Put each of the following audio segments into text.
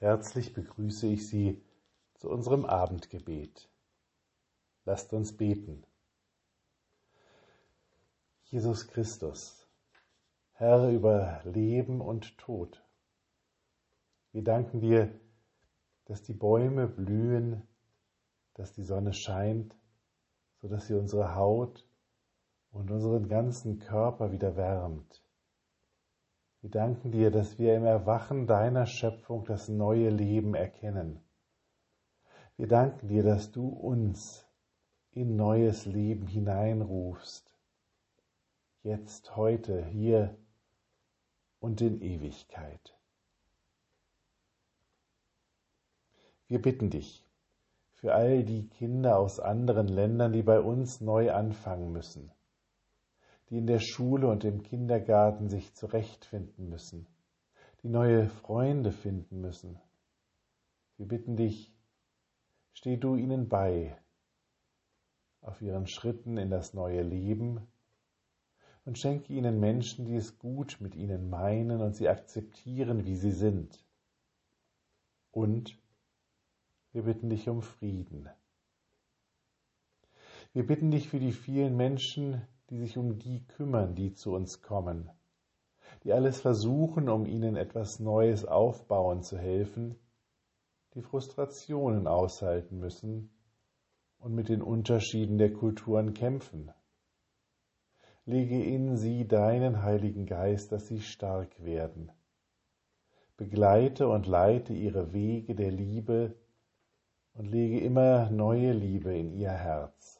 Herzlich begrüße ich Sie zu unserem Abendgebet. Lasst uns beten. Jesus Christus, Herr über Leben und Tod, wir danken dir, dass die Bäume blühen, dass die Sonne scheint, so dass sie unsere Haut und unseren ganzen Körper wieder wärmt. Wir danken dir, dass wir im Erwachen deiner Schöpfung das neue Leben erkennen. Wir danken dir, dass du uns in neues Leben hineinrufst. Jetzt, heute, hier und in Ewigkeit. Wir bitten dich für all die Kinder aus anderen Ländern, die bei uns neu anfangen müssen die in der Schule und im Kindergarten sich zurechtfinden müssen, die neue Freunde finden müssen. Wir bitten dich, steh du ihnen bei auf ihren Schritten in das neue Leben und schenke ihnen Menschen, die es gut mit ihnen meinen und sie akzeptieren, wie sie sind. Und wir bitten dich um Frieden. Wir bitten dich für die vielen Menschen, die sich um die kümmern, die zu uns kommen, die alles versuchen, um ihnen etwas Neues aufbauen zu helfen, die Frustrationen aushalten müssen und mit den Unterschieden der Kulturen kämpfen. Lege in sie deinen Heiligen Geist, dass sie stark werden. Begleite und leite ihre Wege der Liebe und lege immer neue Liebe in ihr Herz.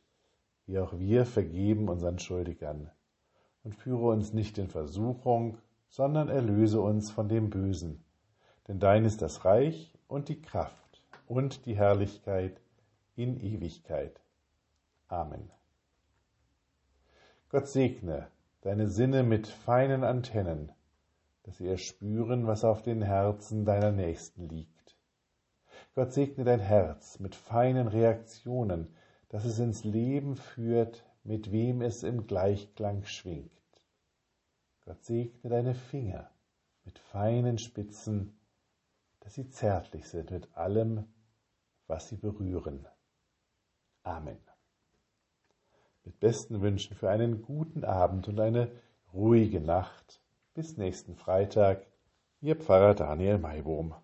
wie auch wir vergeben unseren Schuldigern. Und führe uns nicht in Versuchung, sondern erlöse uns von dem Bösen. Denn dein ist das Reich und die Kraft und die Herrlichkeit in Ewigkeit. Amen. Gott segne deine Sinne mit feinen Antennen, dass sie erspüren, was auf den Herzen deiner Nächsten liegt. Gott segne dein Herz mit feinen Reaktionen, dass es ins Leben führt, mit wem es im Gleichklang schwingt. Gott segne deine Finger mit feinen Spitzen, dass sie zärtlich sind mit allem, was sie berühren. Amen. Mit besten Wünschen für einen guten Abend und eine ruhige Nacht. Bis nächsten Freitag, Ihr Pfarrer Daniel Maibohm.